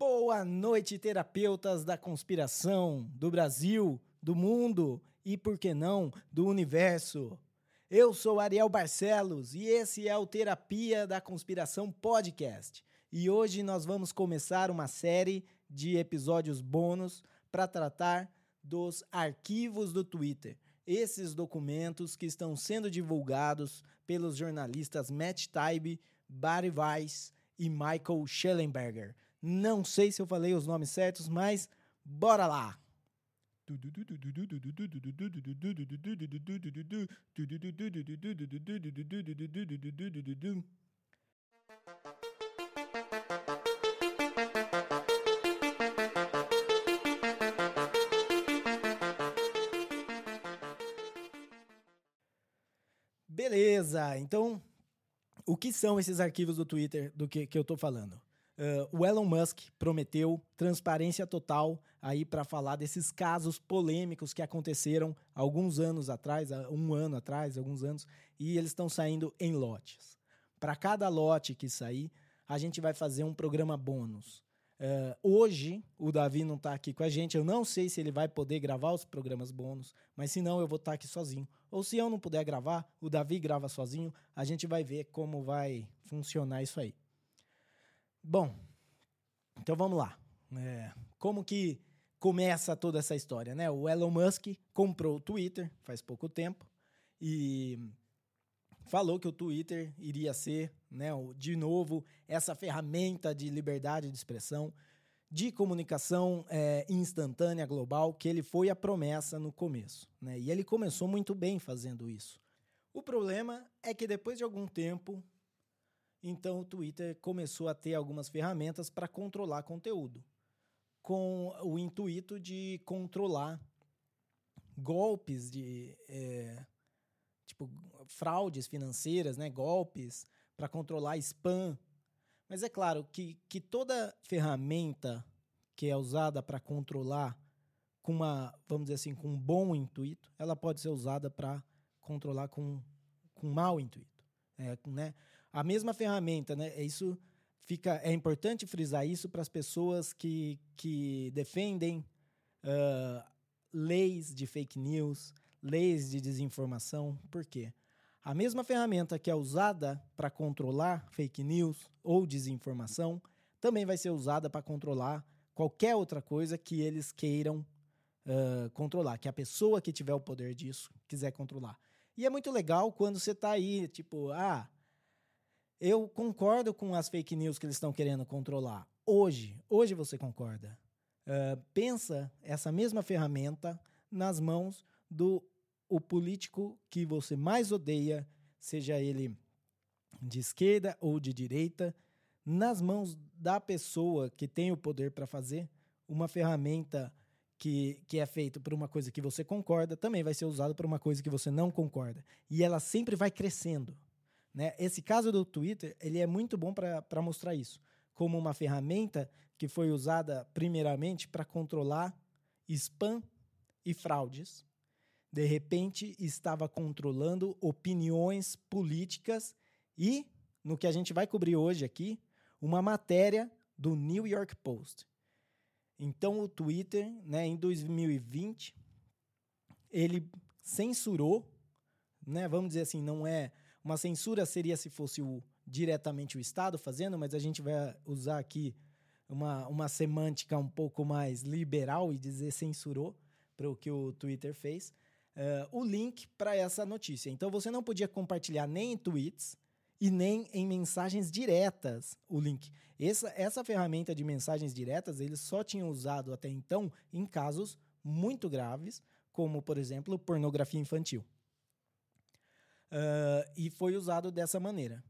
Boa noite, terapeutas da conspiração, do Brasil, do mundo e, por que não, do universo. Eu sou Ariel Barcelos e esse é o Terapia da Conspiração Podcast. E hoje nós vamos começar uma série de episódios bônus para tratar dos arquivos do Twitter. Esses documentos que estão sendo divulgados pelos jornalistas Matt Taibbi, Barry Weiss e Michael Schellenberger. Não sei se eu falei os nomes certos, mas bora lá! Beleza, então o que são esses arquivos do Twitter do que, que eu estou falando? Uh, o Elon Musk prometeu transparência total aí para falar desses casos polêmicos que aconteceram alguns anos atrás, um ano atrás, alguns anos, e eles estão saindo em lotes. Para cada lote que sair, a gente vai fazer um programa bônus. Uh, hoje, o Davi não está aqui com a gente. Eu não sei se ele vai poder gravar os programas bônus, mas se não, eu vou estar tá aqui sozinho. Ou se eu não puder gravar, o Davi grava sozinho. A gente vai ver como vai funcionar isso aí. Bom, então vamos lá. É, como que começa toda essa história, né? O Elon Musk comprou o Twitter faz pouco tempo e falou que o Twitter iria ser, né, de novo, essa ferramenta de liberdade de expressão, de comunicação é, instantânea global, que ele foi a promessa no começo. Né? E ele começou muito bem fazendo isso. O problema é que depois de algum tempo, então o Twitter começou a ter algumas ferramentas para controlar conteúdo, com o intuito de controlar golpes de é, tipo fraudes financeiras, né, golpes para controlar spam. Mas é claro que, que toda ferramenta que é usada para controlar com uma, vamos dizer assim, com um bom intuito, ela pode ser usada para controlar com, com mau intuito. É, né? A mesma ferramenta, né? É isso fica é importante frisar isso para as pessoas que, que defendem uh, leis de fake news, leis de desinformação. Por quê? A mesma ferramenta que é usada para controlar fake news ou desinformação também vai ser usada para controlar qualquer outra coisa que eles queiram uh, controlar, que a pessoa que tiver o poder disso quiser controlar. E é muito legal quando você está aí, tipo, ah, eu concordo com as fake news que eles estão querendo controlar. Hoje, hoje você concorda. Uh, pensa essa mesma ferramenta nas mãos do o político que você mais odeia, seja ele de esquerda ou de direita, nas mãos da pessoa que tem o poder para fazer uma ferramenta que, que é feito por uma coisa que você concorda, também vai ser usado por uma coisa que você não concorda. E ela sempre vai crescendo. Né? Esse caso do Twitter ele é muito bom para mostrar isso. Como uma ferramenta que foi usada primeiramente para controlar spam e fraudes. De repente, estava controlando opiniões políticas e, no que a gente vai cobrir hoje aqui, uma matéria do New York Post. Então o Twitter, né, em 2020, ele censurou, né, vamos dizer assim, não é uma censura seria se fosse o diretamente o Estado fazendo, mas a gente vai usar aqui uma, uma semântica um pouco mais liberal e dizer censurou para o que o Twitter fez, uh, o link para essa notícia. Então você não podia compartilhar nem em tweets, e nem em mensagens diretas o link. Essa, essa ferramenta de mensagens diretas eles só tinham usado até então em casos muito graves, como, por exemplo, pornografia infantil. Uh, e foi usado dessa maneira.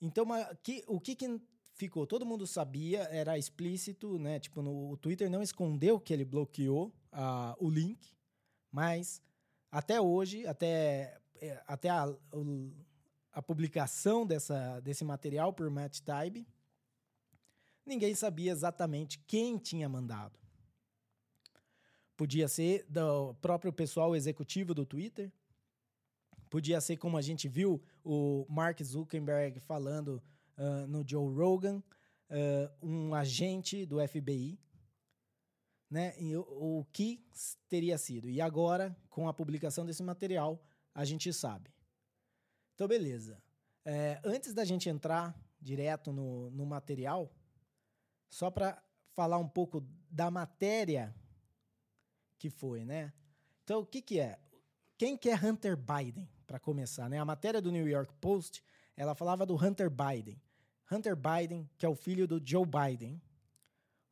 Então, que, o que, que ficou? Todo mundo sabia, era explícito, né? Tipo, no, o Twitter não escondeu que ele bloqueou uh, o link, mas até hoje, até, é, até a, a publicação dessa, desse material por Matt Taibbi, ninguém sabia exatamente quem tinha mandado. Podia ser do próprio pessoal executivo do Twitter, podia ser como a gente viu o Mark Zuckerberg falando uh, no Joe Rogan, uh, um agente do FBI, né? E o, o que teria sido. E agora, com a publicação desse material, a gente sabe. Então, beleza. É, antes da gente entrar direto no, no material, só para falar um pouco da matéria que foi, né? Então, o que, que é? Quem que é Hunter Biden, para começar, né? A matéria do New York Post, ela falava do Hunter Biden. Hunter Biden, que é o filho do Joe Biden,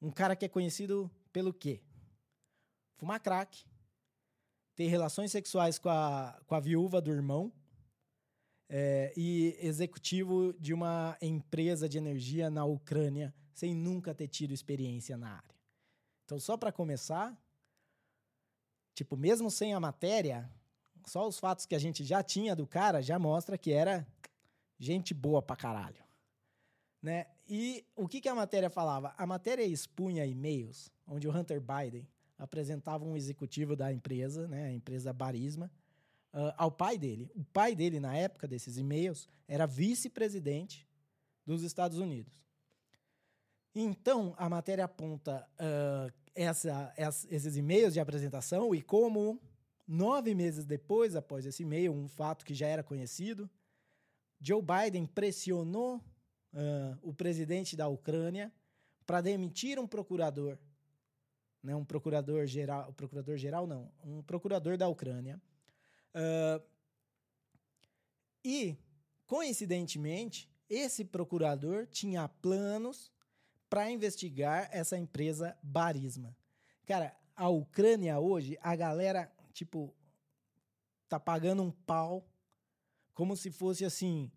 um cara que é conhecido pelo quê? Fumar crack, ter relações sexuais com a, com a viúva do irmão é, e executivo de uma empresa de energia na Ucrânia sem nunca ter tido experiência na área. Então, só para começar, tipo, mesmo sem a matéria, só os fatos que a gente já tinha do cara já mostra que era gente boa pra caralho. Né? E o que, que a matéria falava? A matéria expunha e-mails onde o Hunter Biden apresentava um executivo da empresa, né, a empresa Barisma, uh, ao pai dele. O pai dele, na época desses e-mails, era vice-presidente dos Estados Unidos. Então, a matéria aponta uh, essa, essa, esses e-mails de apresentação e como, nove meses depois, após esse e-mail, um fato que já era conhecido, Joe Biden pressionou uh, o presidente da Ucrânia para demitir um procurador, né, um procurador geral, procurador geral não, um procurador da Ucrânia. Uh, e, coincidentemente, esse procurador tinha planos para investigar essa empresa Barisma. Cara, a Ucrânia hoje, a galera, tipo, tá pagando um pau como se fosse assim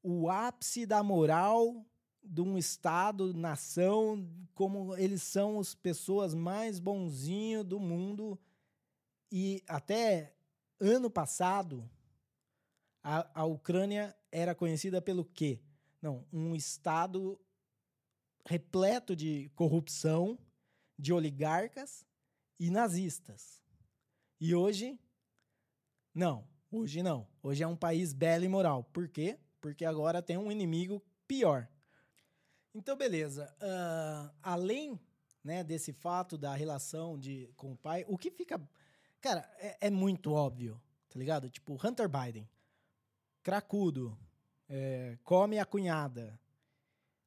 o ápice da moral de um estado, nação, como eles são as pessoas mais bonzinhos do mundo. E até ano passado, a, a Ucrânia era conhecida pelo quê? Não, um estado repleto de corrupção, de oligarcas e nazistas. E hoje, não, hoje não. Hoje é um país belo e moral. Por quê? porque agora tem um inimigo pior. Então, beleza. Uh, além né, desse fato da relação de, com o pai, o que fica. Cara, é, é muito óbvio, tá ligado? Tipo, Hunter Biden, cracudo, é, come a cunhada,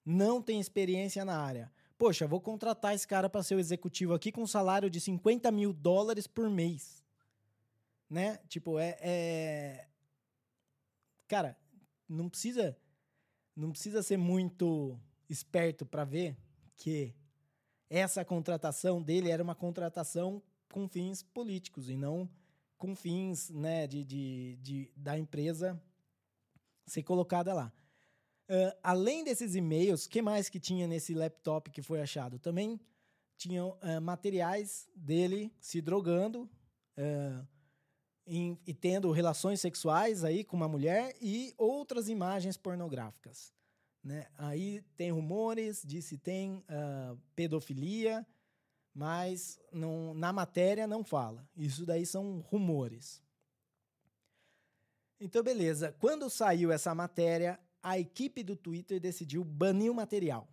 não tem experiência na área. Poxa, vou contratar esse cara para ser o executivo aqui com um salário de 50 mil dólares por mês. Né? Tipo, é. é... Cara, não precisa não precisa ser muito esperto para ver que essa contratação dele era uma contratação com fins políticos e não com fins né, de, de, de da empresa ser colocada lá. Uh, além desses e-mails, o que mais que tinha nesse laptop que foi achado? Também tinham uh, materiais dele se drogando, uh, em, e tendo relações sexuais aí com uma mulher e outras imagens pornográficas. Né? Aí tem rumores de se tem uh, pedofilia, mas não, na matéria não fala. Isso daí são rumores. Então, beleza. Quando saiu essa matéria, a equipe do Twitter decidiu banir o material.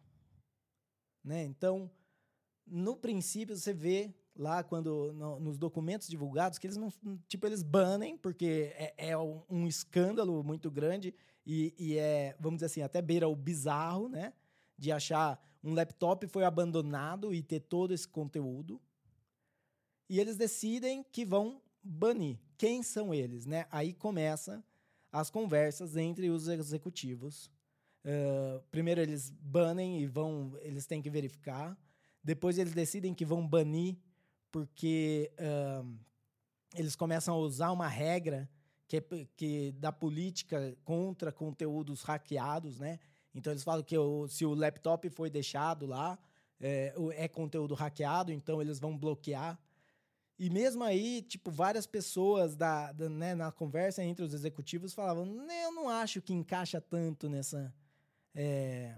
Né? Então, no princípio, você vê lá quando no, nos documentos divulgados que eles não tipo eles banem porque é, é um, escândalo muito grande e, e, é vamos dizer assim até beira o bizarro né de achar um laptop foi abandonado e ter todo esse conteúdo. E eles decidem que vão banir. Quem são eles né? Aí começa as conversas entre os executivos. Uh, primeiro eles banem e vão eles têm que verificar. Depois eles decidem que vão banir porque uh, eles começam a usar uma regra que, é, que da política contra conteúdos hackeados, né? Então eles falam que o, se o laptop foi deixado lá, é, é, conteúdo hackeado, então eles vão bloquear. E mesmo aí, tipo, várias pessoas da, da né, na conversa entre os executivos falavam: eu não acho que encaixa tanto nessa. É,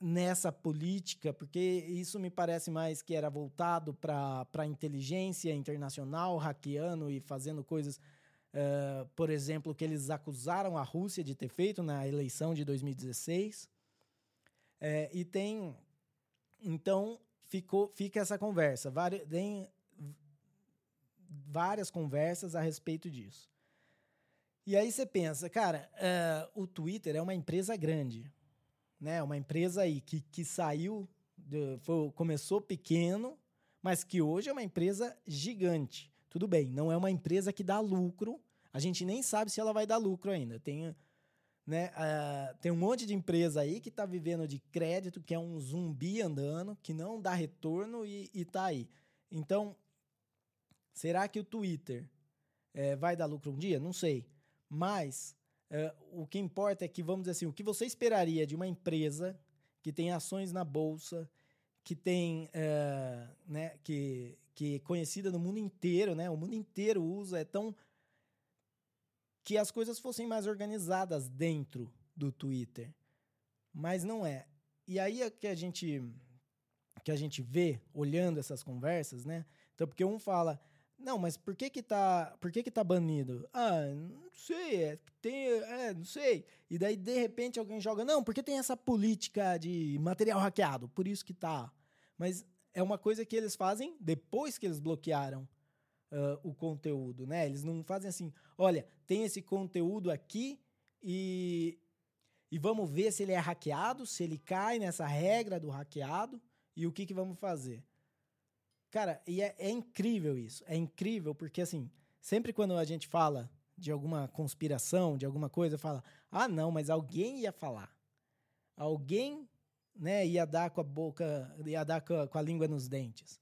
nessa política, porque isso me parece mais que era voltado para a inteligência internacional, hackeando e fazendo coisas, uh, por exemplo, que eles acusaram a Rússia de ter feito na eleição de 2016. É, e tem. Então, ficou, fica essa conversa. Várias, tem várias conversas a respeito disso. E aí você pensa, cara, uh, o Twitter é uma empresa grande, né? Uma empresa aí que, que saiu, de, foi, começou pequeno, mas que hoje é uma empresa gigante. Tudo bem, não é uma empresa que dá lucro. A gente nem sabe se ela vai dar lucro ainda. Tem, né, uh, tem um monte de empresa aí que está vivendo de crédito, que é um zumbi andando, que não dá retorno e, está aí. Então, será que o Twitter é, vai dar lucro um dia? Não sei. Mas é, o que importa é que, vamos dizer assim, o que você esperaria de uma empresa que tem ações na bolsa, que tem, é, né, que, que é conhecida no mundo inteiro, né? O mundo inteiro usa, é tão que as coisas fossem mais organizadas dentro do Twitter. Mas não é. E aí é que a gente que a gente vê olhando essas conversas, né? Então, porque um fala, não, mas por que que tá, por que que tá banido? Ah, não sei, é, tem, é, não sei. E daí de repente alguém joga, não, porque tem essa política de material hackeado, por isso que tá. Mas é uma coisa que eles fazem depois que eles bloquearam uh, o conteúdo, né? Eles não fazem assim, olha, tem esse conteúdo aqui e e vamos ver se ele é hackeado, se ele cai nessa regra do hackeado e o que que vamos fazer. Cara, e é, é incrível isso. É incrível porque, assim, sempre quando a gente fala de alguma conspiração, de alguma coisa, fala: ah, não, mas alguém ia falar. Alguém né, ia dar com a boca, ia dar com a, com a língua nos dentes.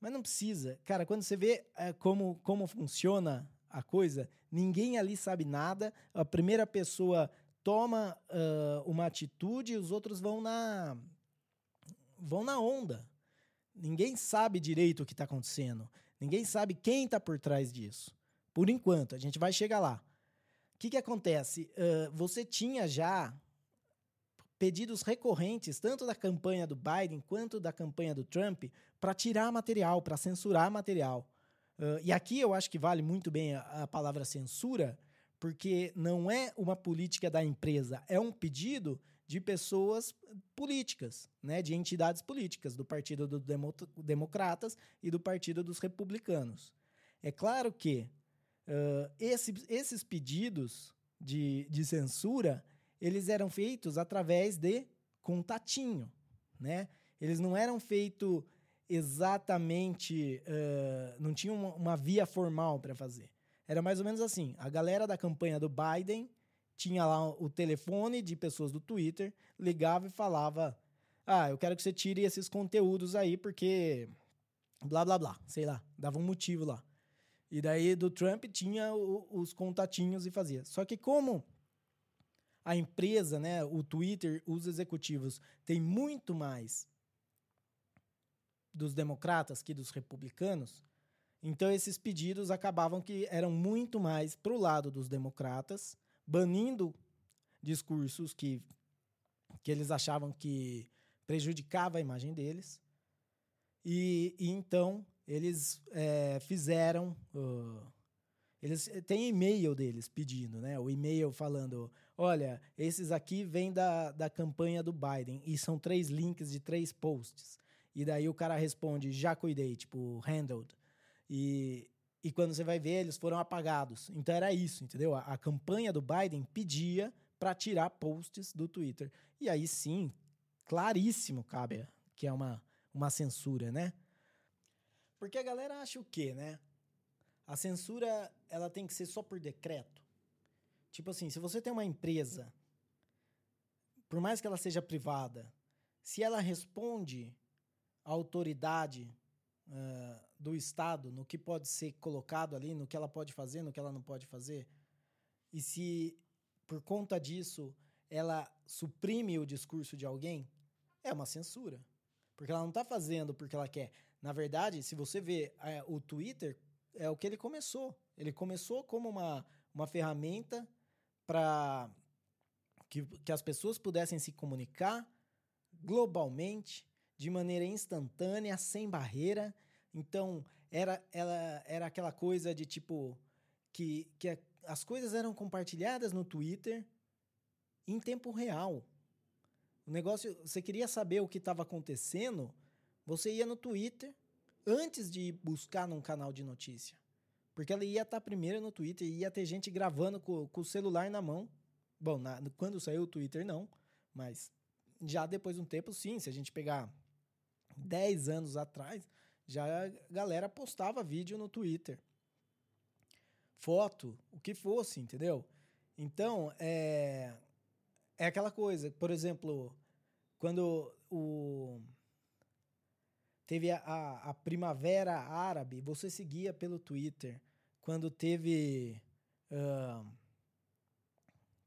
Mas não precisa. Cara, quando você vê é, como, como funciona a coisa, ninguém ali sabe nada. A primeira pessoa toma uh, uma atitude e os outros vão na vão na onda. Ninguém sabe direito o que está acontecendo. Ninguém sabe quem está por trás disso. Por enquanto, a gente vai chegar lá. O que, que acontece? Uh, você tinha já pedidos recorrentes, tanto da campanha do Biden quanto da campanha do Trump, para tirar material, para censurar material. Uh, e aqui eu acho que vale muito bem a, a palavra censura, porque não é uma política da empresa, é um pedido de pessoas políticas, né, de entidades políticas, do Partido dos Demo Democratas e do Partido dos Republicanos. É claro que uh, esse, esses pedidos de, de censura eles eram feitos através de contatinho, né? Eles não eram feitos exatamente, uh, não tinham uma, uma via formal para fazer. Era mais ou menos assim: a galera da campanha do Biden tinha lá o telefone de pessoas do Twitter, ligava e falava: Ah, eu quero que você tire esses conteúdos aí, porque blá blá blá, sei lá, dava um motivo lá. E daí do Trump tinha o, os contatinhos e fazia. Só que como a empresa, né, o Twitter, os executivos têm muito mais dos democratas que dos republicanos, então esses pedidos acabavam que eram muito mais para o lado dos democratas banindo discursos que, que eles achavam que prejudicava a imagem deles. E, e então eles é, fizeram. Uh, eles têm e-mail deles pedindo, né? O e-mail falando: olha, esses aqui vêm da, da campanha do Biden e são três links de três posts. E daí o cara responde: já cuidei, tipo, handled. E, e quando você vai ver, eles foram apagados. Então era isso, entendeu? A, a campanha do Biden pedia para tirar posts do Twitter. E aí sim, claríssimo cabe que é uma, uma censura, né? Porque a galera acha o quê, né? A censura, ela tem que ser só por decreto. Tipo assim, se você tem uma empresa, por mais que ela seja privada, se ela responde à autoridade do Estado no que pode ser colocado ali, no que ela pode fazer, no que ela não pode fazer, e se por conta disso ela suprime o discurso de alguém, é uma censura. Porque ela não está fazendo porque ela quer. Na verdade, se você vê é, o Twitter, é o que ele começou. Ele começou como uma, uma ferramenta para que, que as pessoas pudessem se comunicar globalmente de maneira instantânea, sem barreira. Então, era, ela, era aquela coisa de tipo que, que a, as coisas eram compartilhadas no Twitter em tempo real. O negócio, você queria saber o que estava acontecendo, você ia no Twitter antes de buscar num canal de notícia. Porque ela ia estar tá primeiro no Twitter e ia ter gente gravando com, com o celular na mão. Bom, na, quando saiu o Twitter, não. Mas já depois de um tempo, sim. Se a gente pegar 10 anos atrás, já a galera postava vídeo no Twitter. Foto, o que fosse, entendeu? Então, é, é aquela coisa. Por exemplo, quando o teve a, a, a, primavera árabe, você seguia pelo Twitter. Quando teve. Uh,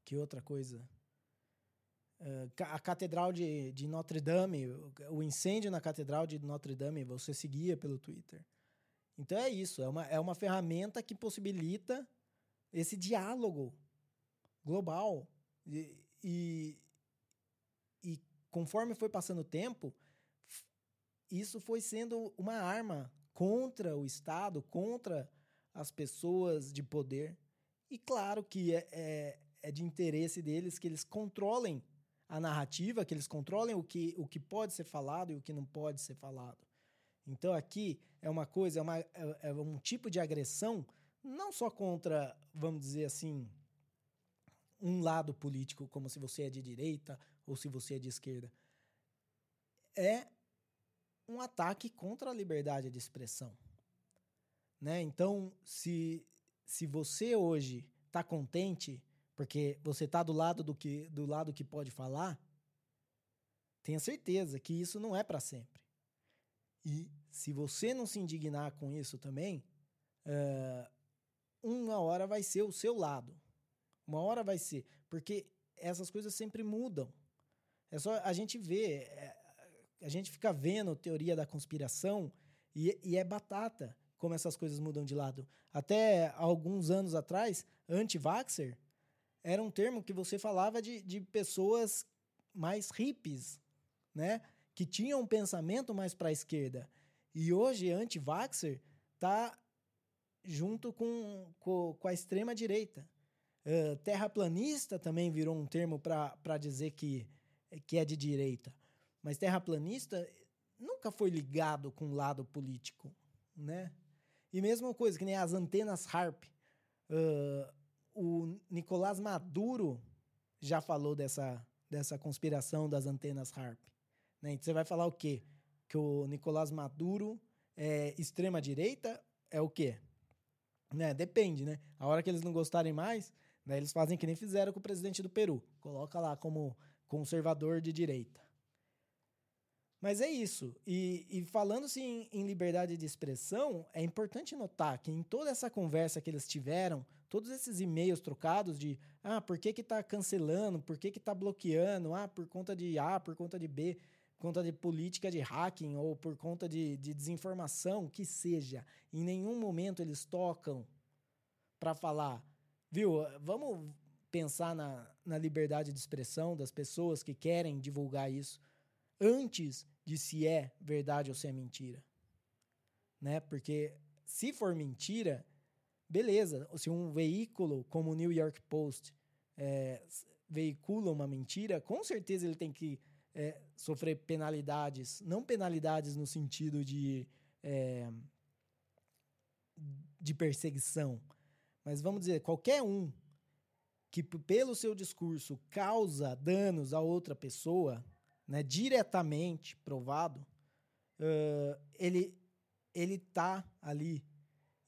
que outra coisa? Uh, a Catedral de, de Notre Dame, o incêndio na Catedral de Notre Dame, você seguia pelo Twitter. Então é isso, é uma, é uma ferramenta que possibilita esse diálogo global. E, e, e conforme foi passando o tempo, isso foi sendo uma arma contra o Estado, contra as pessoas de poder. E claro que é, é, é, de interesse deles que eles controlem a narrativa, que eles controlem o que, o que pode ser falado e o que não pode ser falado. Então aqui é uma coisa, é, uma, é, é um tipo de agressão não só contra, vamos dizer assim, um lado político, como se você é de direita ou se você é de esquerda. É um ataque contra a liberdade de expressão. Né? Então, se, se você hoje está contente porque você está do lado do que do lado que pode falar, tenha certeza que isso não é para sempre. E se você não se indignar com isso também, uh, uma hora vai ser o seu lado. Uma hora vai ser. Porque essas coisas sempre mudam. É só a gente ver. É, a gente fica vendo teoria da conspiração e, e é batata como essas coisas mudam de lado. Até alguns anos atrás, anti-vaxxer era um termo que você falava de, de pessoas mais hippies, né? Que tinham um pensamento mais para a esquerda. E hoje, anti-vaxxer tá junto com, com, com a extrema-direita. Uh, terraplanista também virou um termo para dizer que, que é de direita. Mas terraplanista nunca foi ligado com o lado político, né? E mesma coisa que nem as antenas HARP. Uh, o Nicolás Maduro já falou dessa, dessa conspiração das antenas HARP. Né? Então você vai falar o quê? Que o Nicolás Maduro é extrema-direita? É o quê? Né? Depende, né? A hora que eles não gostarem mais, né, eles fazem que nem fizeram com o presidente do Peru. Coloca lá como conservador de direita. Mas é isso. E, e falando-se em, em, liberdade de expressão, é importante notar que em toda essa conversa que eles tiveram, todos esses e-mails trocados de ah, por que está cancelando, por que está bloqueando, ah, por conta de A, por conta de B, por conta de política de hacking ou por conta de, de desinformação, que seja, em nenhum momento eles tocam para falar, viu, vamos pensar na, na liberdade de expressão das pessoas que querem divulgar isso antes de se é verdade ou se é mentira. Né? Porque se for mentira, beleza. Se um veículo como o New York Post é, veicula uma mentira, com certeza ele tem que é, sofrer penalidades. Não penalidades no sentido de, é, de perseguição, mas vamos dizer, qualquer um que pelo seu discurso causa danos a outra pessoa, né, diretamente provado, uh, ele ele está ali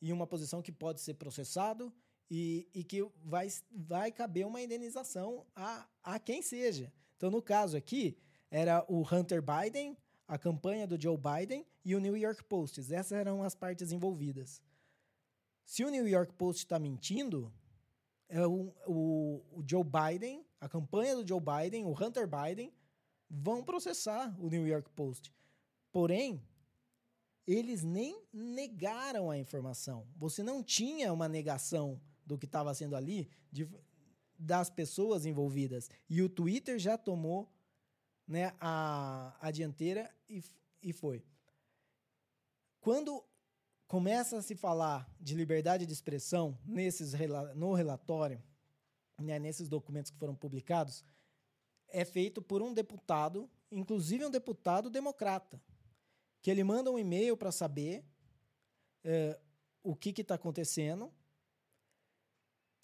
em uma posição que pode ser processado e, e que vai, vai caber uma indenização a, a quem seja. Então, no caso aqui, era o Hunter Biden, a campanha do Joe Biden e o New York Post. Essas eram as partes envolvidas. Se o New York Post está mentindo, é o, o, o Joe Biden, a campanha do Joe Biden, o Hunter Biden, vão processar o New York Post. Porém, eles nem negaram a informação. Você não tinha uma negação do que estava sendo ali de, das pessoas envolvidas. E o Twitter já tomou né, a, a dianteira e, e foi. Quando começa a se falar de liberdade de expressão nesses, no relatório, né, nesses documentos que foram publicados, é feito por um deputado, inclusive um deputado democrata, que ele manda um e-mail para saber é, o que está acontecendo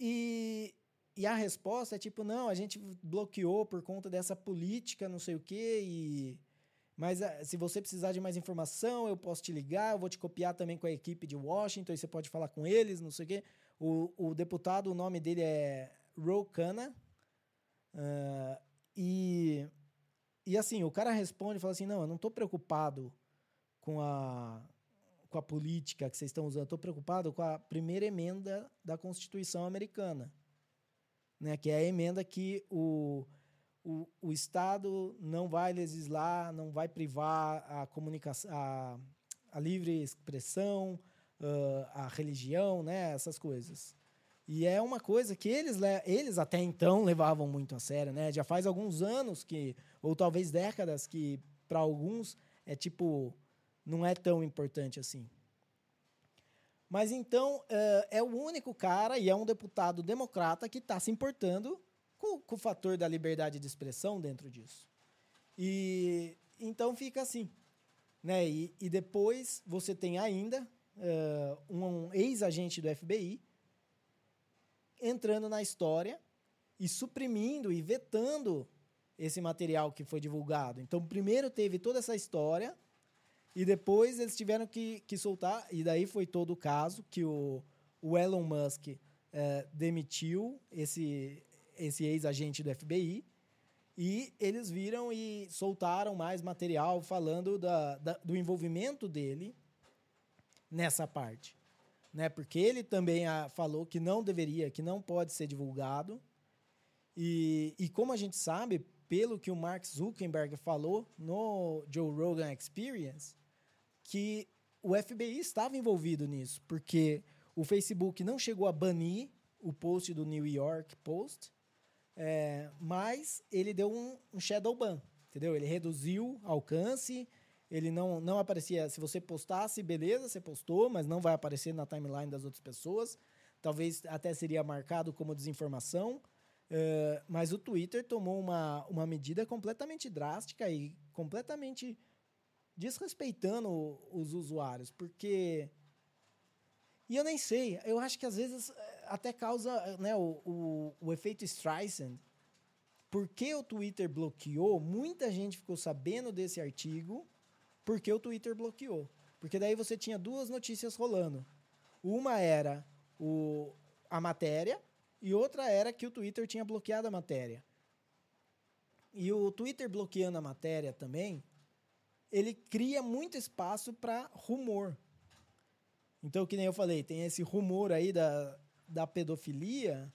e, e a resposta é tipo, não, a gente bloqueou por conta dessa política, não sei o quê, e... Mas eh, se você precisar de mais informação, eu posso te ligar, eu vou te copiar também com a equipe de Washington, e você pode falar com eles, não sei o quê. O, o deputado, o nome dele é Ro Khanna, uh, e, e assim, o cara responde e fala assim, não, eu não estou preocupado com a, com a política que vocês estão usando, estou preocupado com a primeira emenda da Constituição americana né, que é a emenda que o, o, o Estado não vai legislar, não vai privar a comunicação, a, a livre expressão, uh, a religião, né, essas coisas. E é uma coisa que eles, eles até então levavam muito a sério, né? Já faz alguns anos que, ou talvez décadas, que para alguns é tipo, não é tão importante assim. Mas então é, é o único cara, e é um deputado democrata, que está se importando com, com, o fator da liberdade de expressão dentro disso. E então fica assim. Né? E, e depois você tem ainda uh, um ex-agente do FBI entrando na história e suprimindo e vetando esse material que foi divulgado. Então, primeiro teve toda essa história e depois eles tiveram que, que soltar, e daí foi todo o caso que o, o Elon Musk é, demitiu esse, esse ex-agente do FBI e eles viram e soltaram mais material falando da, da, do envolvimento dele nessa parte. Né? Porque ele também a, falou que não deveria, que não pode ser divulgado. E, e como a gente sabe, pelo que o Mark Zuckerberg falou no Joe Rogan Experience, que o FBI estava envolvido nisso, porque o Facebook não chegou a banir o post do New York Post, é, mas ele deu um, um shadow ban, entendeu? Ele reduziu alcance, ele não, não aparecia. Se você postasse, beleza, você postou, mas não vai aparecer na timeline das outras pessoas. Talvez até seria marcado como desinformação. É, mas o Twitter tomou uma, uma medida completamente drástica e completamente desrespeitando os usuários, porque. E eu nem sei, eu acho que às vezes eh, até causa né, o, o, o efeito Streisand. Porque o Twitter bloqueou, muita gente ficou sabendo desse artigo porque o Twitter bloqueou. Porque daí você tinha duas notícias rolando. Uma era o, a matéria e outra era que o Twitter tinha bloqueado a matéria. E o Twitter bloqueando a matéria também ele cria muito espaço para rumor. Então, que nem eu falei, tem esse rumor aí da, da pedofilia,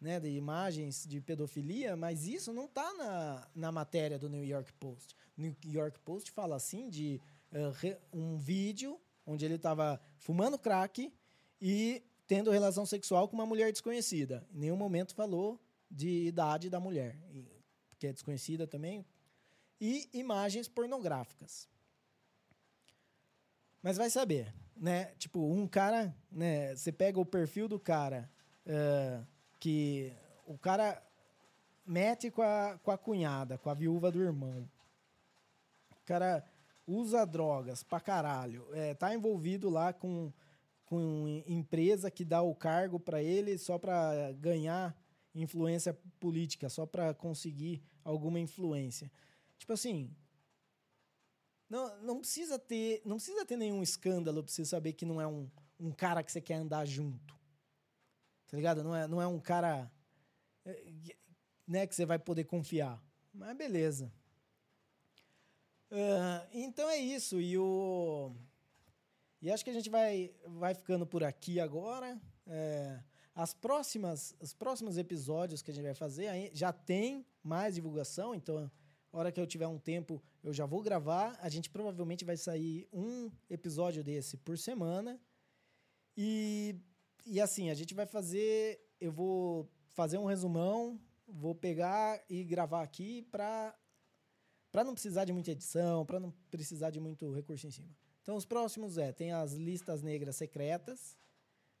né, de imagens de pedofilia, mas isso não está na, na matéria do New York Post. New York Post fala assim de uh, um vídeo onde ele estava fumando crack e tendo relação sexual com uma mulher desconhecida. Em nenhum momento falou de idade da mulher, que é desconhecida também, e imagens pornográficas. Mas vai saber, né? Tipo, um cara, né? Você pega o perfil do cara uh, que o cara mete com a, com a cunhada, com a viúva do irmão. O cara usa drogas pra caralho. É, tá envolvido lá com, com empresa que dá o cargo para ele só para ganhar influência política, só para conseguir alguma influência. Tipo assim, não, não precisa ter, não precisa ter nenhum escândalo para você saber que não é um, um cara que você quer andar junto. Tá ligado? Não é, não é um cara é, né, que você vai poder confiar. Mas beleza. Uh, então é isso. E o. E acho que a gente vai, vai ficando por aqui agora. É, as próximas, os próximos episódios que a gente vai fazer já tem mais divulgação, então hora que eu tiver um tempo, eu já vou gravar. A gente provavelmente vai sair um episódio desse por semana. E, e assim, a gente vai fazer. Eu vou fazer um resumão, vou pegar e gravar aqui para para não precisar de muita edição, para não precisar de muito recurso em cima. Então, os próximos é: tem as listas negras secretas,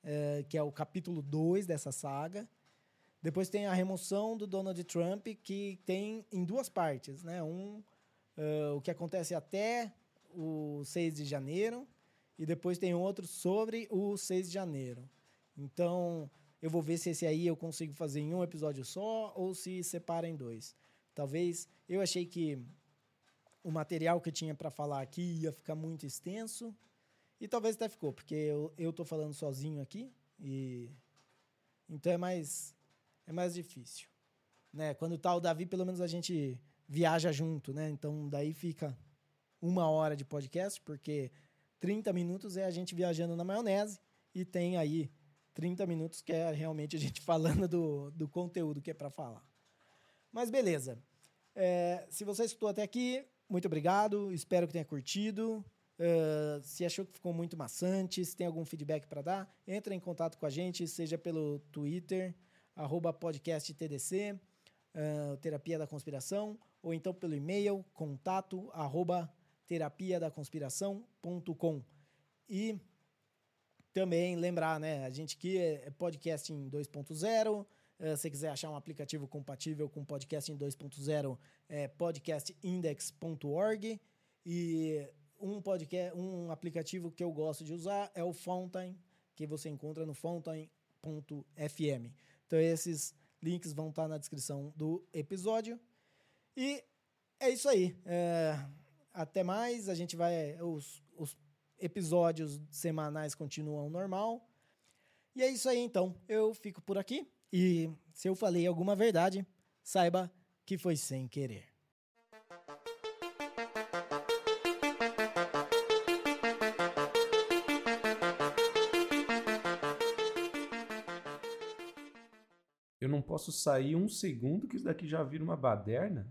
é, que é o capítulo 2 dessa saga. Depois tem a remoção do Donald Trump, que tem em duas partes, né? Um, uh, o que acontece até o 6 de janeiro, e depois tem outro sobre o 6 de janeiro. Então, eu vou ver se esse aí eu consigo fazer em um episódio só ou se separa em dois. Talvez eu achei que o material que eu tinha para falar aqui ia ficar muito extenso e talvez até ficou, porque eu, eu tô falando sozinho aqui e então é mais é mais difícil, né? Quando tá o Davi, pelo menos a gente viaja junto, né? Então daí fica uma hora de podcast, porque 30 minutos é a gente viajando na maionese e tem aí 30 minutos que é realmente a gente falando do, do conteúdo que é para falar. Mas beleza. É, se você escutou até aqui, muito obrigado. Espero que tenha curtido. Uh, se achou que ficou muito maçante, se tem algum feedback para dar, entre em contato com a gente, seja pelo Twitter, arroba podcasttdc, uh, Terapia da Conspiração, ou então pelo e-mail, contato, arroba terapia da conspiração.com. E também lembrar, né, a gente aqui é podcast em 2.0, Uh, se quiser achar um aplicativo compatível com podcast em 2.0, é podcastindex.org. E um, podcast, um aplicativo que eu gosto de usar é o Fountain, que você encontra no fountain.fm. Então, esses links vão estar na descrição do episódio. E é isso aí. É, até mais. A gente vai. Os, os episódios semanais continuam normal. E é isso aí, então. Eu fico por aqui. E se eu falei alguma verdade, saiba que foi sem querer. Posso sair um segundo que isso daqui já vira uma baderna.